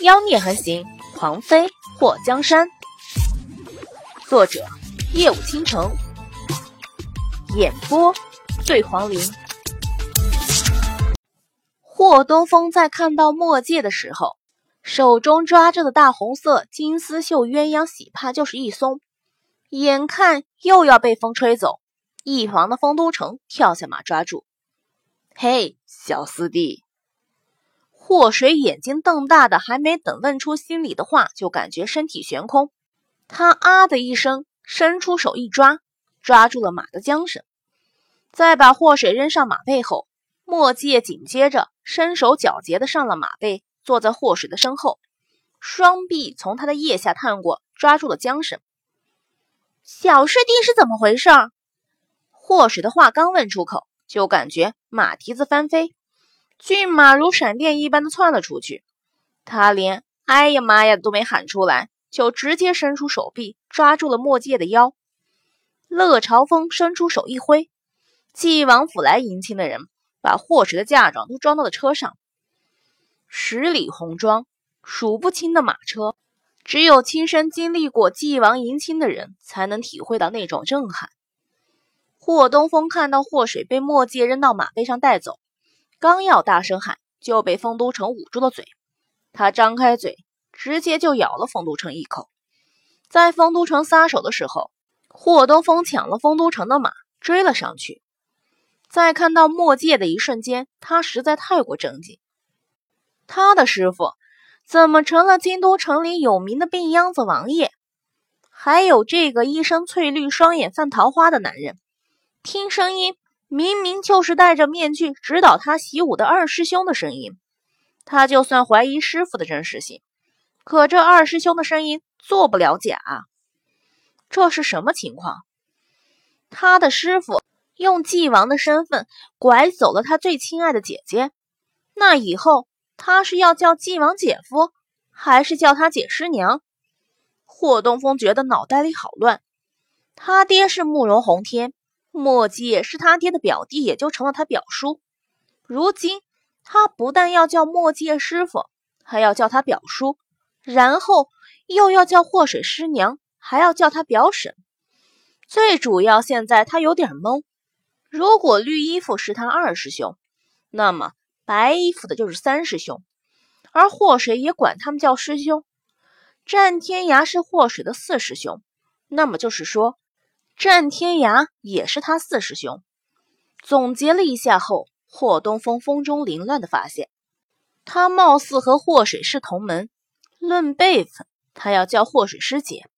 妖孽横行，狂妃祸江山。作者：夜舞倾城，演播：醉黄林。霍东风在看到墨界的时候，手中抓着的大红色金丝绣鸳鸯喜帕就是一松，眼看又要被风吹走，一旁的丰都城跳下马抓住。嘿，小四弟！祸水眼睛瞪大的，还没等问出心里的话，就感觉身体悬空。他啊的一声，伸出手一抓，抓住了马的缰绳，再把祸水扔上马背后。墨界紧接着身手矫捷的上了马背，坐在祸水的身后，双臂从他的腋下探过，抓住了缰绳。小师弟是怎么回事？祸水的话刚问出口，就感觉马蹄子翻飞。骏马如闪电一般的窜了出去，他连“哎呀妈呀”都没喊出来，就直接伸出手臂抓住了墨界的腰。乐朝风伸出手一挥，晋王府来迎亲的人把霍水的嫁妆都装到了车上。十里红妆，数不清的马车，只有亲身经历过晋王迎亲的人才能体会到那种震撼。霍东风看到霍水被墨界扔到马背上带走。刚要大声喊，就被丰都城捂住了嘴。他张开嘴，直接就咬了丰都城一口。在丰都城撒手的时候，霍东风抢了丰都城的马，追了上去。在看到墨界的一瞬间，他实在太过震惊。他的师傅怎么成了京都城里有名的病秧子王爷？还有这个一身翠绿、双眼泛桃花的男人，听声音。明明就是戴着面具指导他习武的二师兄的声音，他就算怀疑师傅的真实性，可这二师兄的声音做不了假。这是什么情况？他的师傅用纪王的身份拐走了他最亲爱的姐姐，那以后他是要叫纪王姐夫，还是叫他姐师娘？霍东风觉得脑袋里好乱。他爹是慕容宏天。墨界是他爹的表弟，也就成了他表叔。如今他不但要叫墨界师傅，还要叫他表叔，然后又要叫祸水师娘，还要叫他表婶。最主要，现在他有点懵。如果绿衣服是他二师兄，那么白衣服的就是三师兄，而祸水也管他们叫师兄。战天涯是祸水的四师兄，那么就是说。战天涯也是他四师兄。总结了一下后，霍东风风中凌乱的发现，他貌似和霍水是同门。论辈分，他要叫霍水师姐。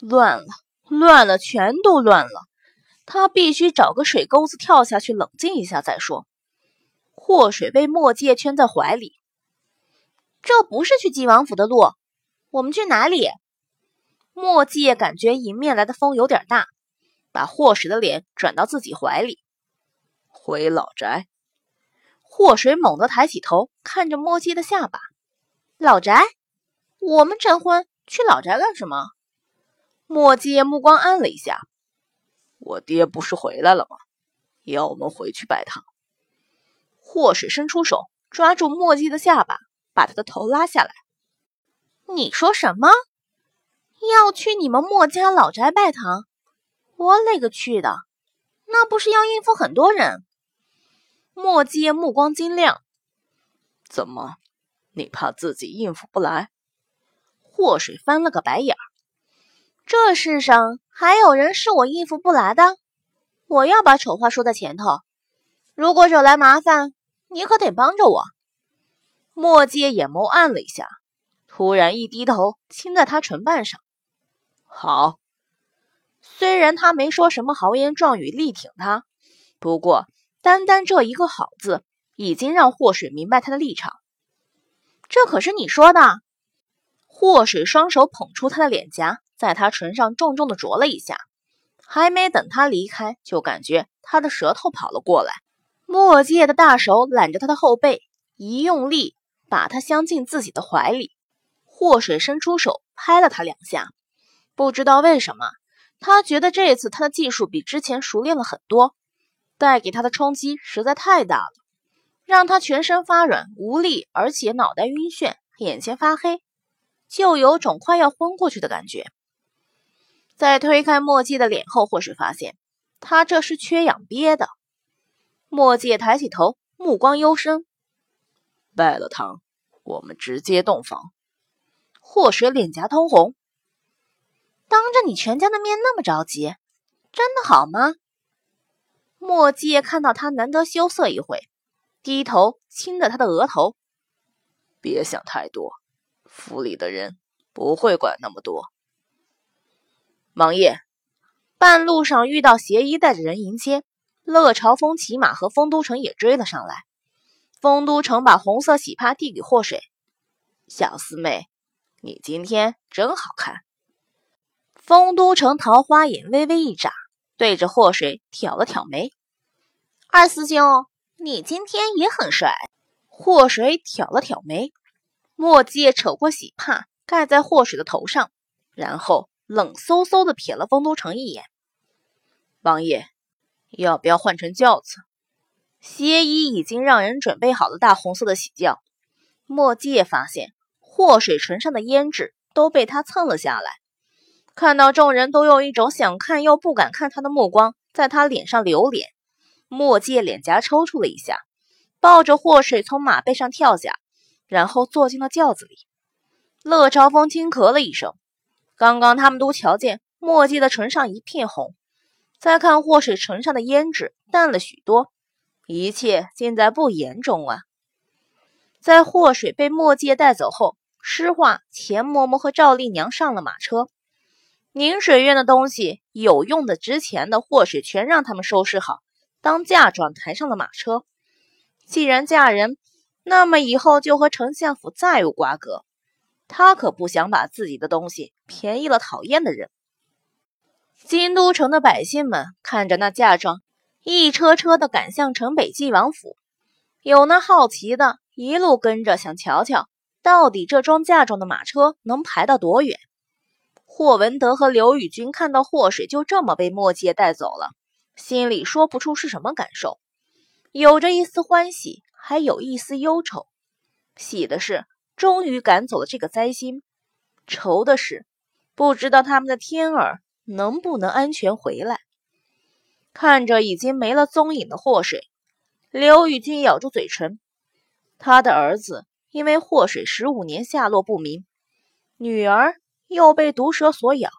乱了，乱了，全都乱了。他必须找个水沟子跳下去，冷静一下再说。霍水被墨界圈在怀里，这不是去晋王府的路，我们去哪里？墨界感觉迎面来的风有点大。把霍水的脸转到自己怀里，回老宅。霍水猛地抬起头，看着墨迹的下巴。老宅？我们成婚去老宅干什么？墨迹目光暗了一下。我爹不是回来了吗？要我们回去拜堂。霍水伸出手抓住墨迹的下巴，把他的头拉下来。你说什么？要去你们墨家老宅拜堂？我勒个去的，那不是要应付很多人？墨迹目光晶亮，怎么，你怕自己应付不来？祸水翻了个白眼儿，这世上还有人是我应付不来的？我要把丑话说在前头，如果惹来麻烦，你可得帮着我。墨迹眼眸暗了一下，突然一低头亲在他唇瓣上，好。虽然他没说什么豪言壮语力挺他，不过单单这一个“好”字，已经让祸水明白他的立场。这可是你说的。祸水双手捧出他的脸颊，在他唇上重重的啄了一下，还没等他离开，就感觉他的舌头跑了过来。墨界的大手揽着他的后背，一用力，把他镶进自己的怀里。祸水伸出手拍了他两下，不知道为什么。他觉得这次他的技术比之前熟练了很多，带给他的冲击实在太大了，让他全身发软无力，而且脑袋晕眩，眼前发黑，就有种快要昏过去的感觉。在推开墨迹的脸后，霍水发现他这是缺氧憋的。墨迹抬起头，目光幽深。拜了堂，我们直接洞房。祸水脸颊通红，当着你全家的面那么着急，真的好吗？墨迹看到他难得羞涩一回，低头亲了他的额头。别想太多，府里的人不会管那么多。王爷，半路上遇到邪医带着人迎接，乐朝风骑马和丰都城也追了上来。丰都城把红色喜帕递给祸水，小四妹，你今天真好看。丰都城桃花眼微微一眨，对着祸水挑了挑眉。二师兄，你今天也很帅。祸水挑了挑眉，墨迹扯过喜帕盖在祸水的头上，然后。冷飕飕的瞥了丰都城一眼，王爷，要不要换成轿子？邪医已经让人准备好了大红色的喜轿。墨界发现祸水唇上的胭脂都被他蹭了下来，看到众人都用一种想看又不敢看他的目光在他脸上流连，墨界脸颊抽搐了一下，抱着祸水从马背上跳下，然后坐进了轿子里。乐朝风轻咳了一声。刚刚他们都瞧见墨迹的唇上一片红，再看祸水唇上的胭脂淡了许多，一切尽在不言中啊！在祸水被墨迹带走后，诗画、钱嬷嬷和赵丽娘上了马车。宁水院的东西，有用的、值钱的，祸水全让他们收拾好，当嫁妆抬上了马车。既然嫁人，那么以后就和丞相府再无瓜葛。他可不想把自己的东西便宜了讨厌的人。京都城的百姓们看着那嫁妆，一车车的赶向城北晋王府，有那好奇的，一路跟着想瞧瞧，到底这装嫁妆的马车能排到多远。霍文德和刘宇君看到祸水就这么被墨界带走了，心里说不出是什么感受，有着一丝欢喜，还有一丝忧愁。喜的是。终于赶走了这个灾星，愁的是不知道他们的天儿能不能安全回来。看着已经没了踪影的祸水，刘宇君咬住嘴唇。他的儿子因为祸水十五年下落不明，女儿又被毒蛇所咬，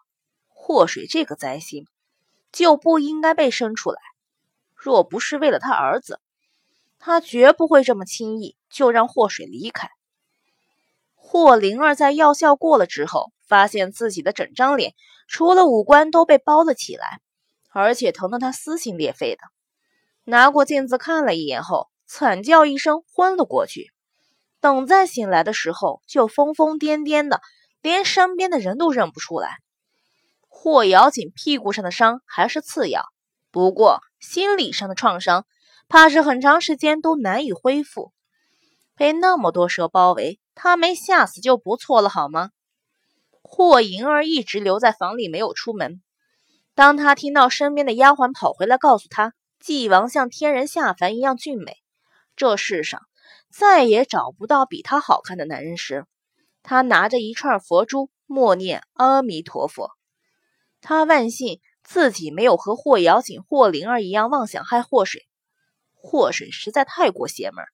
祸水这个灾星就不应该被生出来。若不是为了他儿子，他绝不会这么轻易就让祸水离开。霍灵儿在药效过了之后，发现自己的整张脸除了五官都被包了起来，而且疼得她撕心裂肺的。拿过镜子看了一眼后，惨叫一声，昏了过去。等再醒来的时候，就疯疯癫癫的，连身边的人都认不出来。霍咬紧屁股上的伤还是次要，不过心理上的创伤，怕是很长时间都难以恢复。被那么多蛇包围。他没吓死就不错了，好吗？霍莹儿一直留在房里没有出门。当他听到身边的丫鬟跑回来告诉他，纪王像天人下凡一样俊美，这世上再也找不到比他好看的男人时，他拿着一串佛珠，默念阿弥陀佛。他万幸自己没有和霍瑶锦、霍灵儿一样妄想害霍水。霍水实在太过邪门。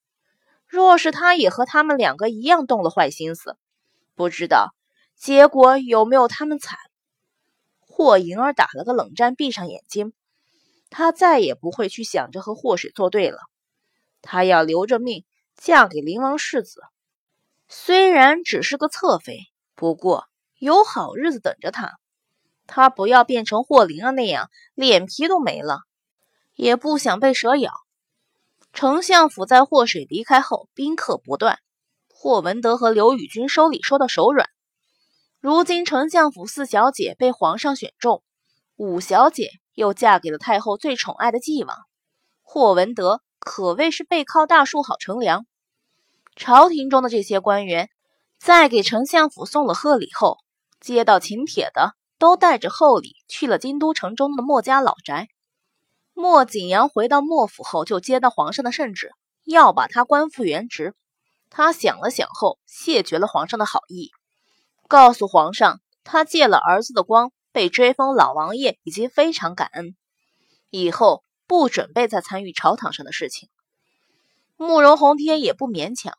若是他也和他们两个一样动了坏心思，不知道结果有没有他们惨。霍莹儿打了个冷战，闭上眼睛。她再也不会去想着和霍水作对了。她要留着命嫁给灵王世子，虽然只是个侧妃，不过有好日子等着她。她不要变成霍灵儿那样，脸皮都没了，也不想被蛇咬。丞相府在霍水离开后，宾客不断。霍文德和刘宇君收礼收到手软。如今丞相府四小姐被皇上选中，五小姐又嫁给了太后最宠爱的纪王。霍文德可谓是背靠大树好乘凉。朝廷中的这些官员，在给丞相府送了贺礼后，接到请帖的都带着厚礼去了京都城中的墨家老宅。莫景阳回到莫府后，就接到皇上的圣旨，要把他官复原职。他想了想后，谢绝了皇上的好意，告诉皇上，他借了儿子的光，被追封老王爷，已经非常感恩，以后不准备再参与朝堂上的事情。慕容宏天也不勉强，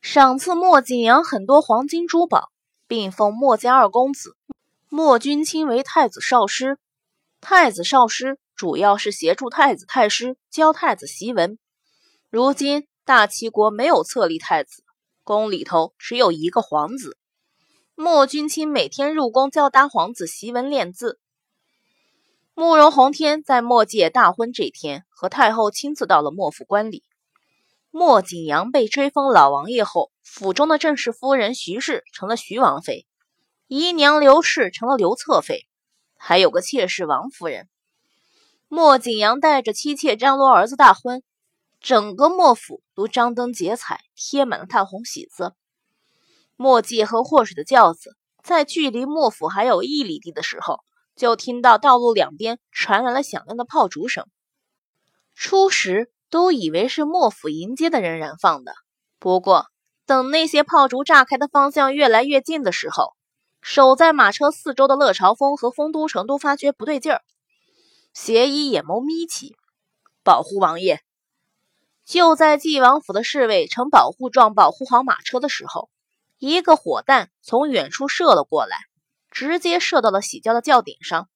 赏赐莫景阳很多黄金珠宝，并封莫家二公子莫君清为太子少师。太子少师主要是协助太子太师教太子习文。如今。大齐国没有册立太子，宫里头只有一个皇子。莫君卿每天入宫教大皇子习文练字。慕容宏天在莫界大婚这天，和太后亲自到了莫府观礼。莫景阳被追封老王爷后，府中的正室夫人徐氏成了徐王妃，姨娘刘氏成了刘侧妃，还有个妾室王夫人。莫景阳带着妻妾张罗儿子大婚。整个莫府都张灯结彩，贴满了大红喜字。莫界和祸水的轿子在距离莫府还有一里地的时候，就听到道路两边传来了响亮的炮竹声。初时都以为是莫府迎接的人燃放的，不过等那些炮竹炸开的方向越来越近的时候，守在马车四周的乐朝峰和丰都城都发觉不对劲儿，斜以眼眸眯起，保护王爷。就在纪王府的侍卫呈保护状保护好马车的时候，一个火弹从远处射了过来，直接射到了喜轿的轿顶上。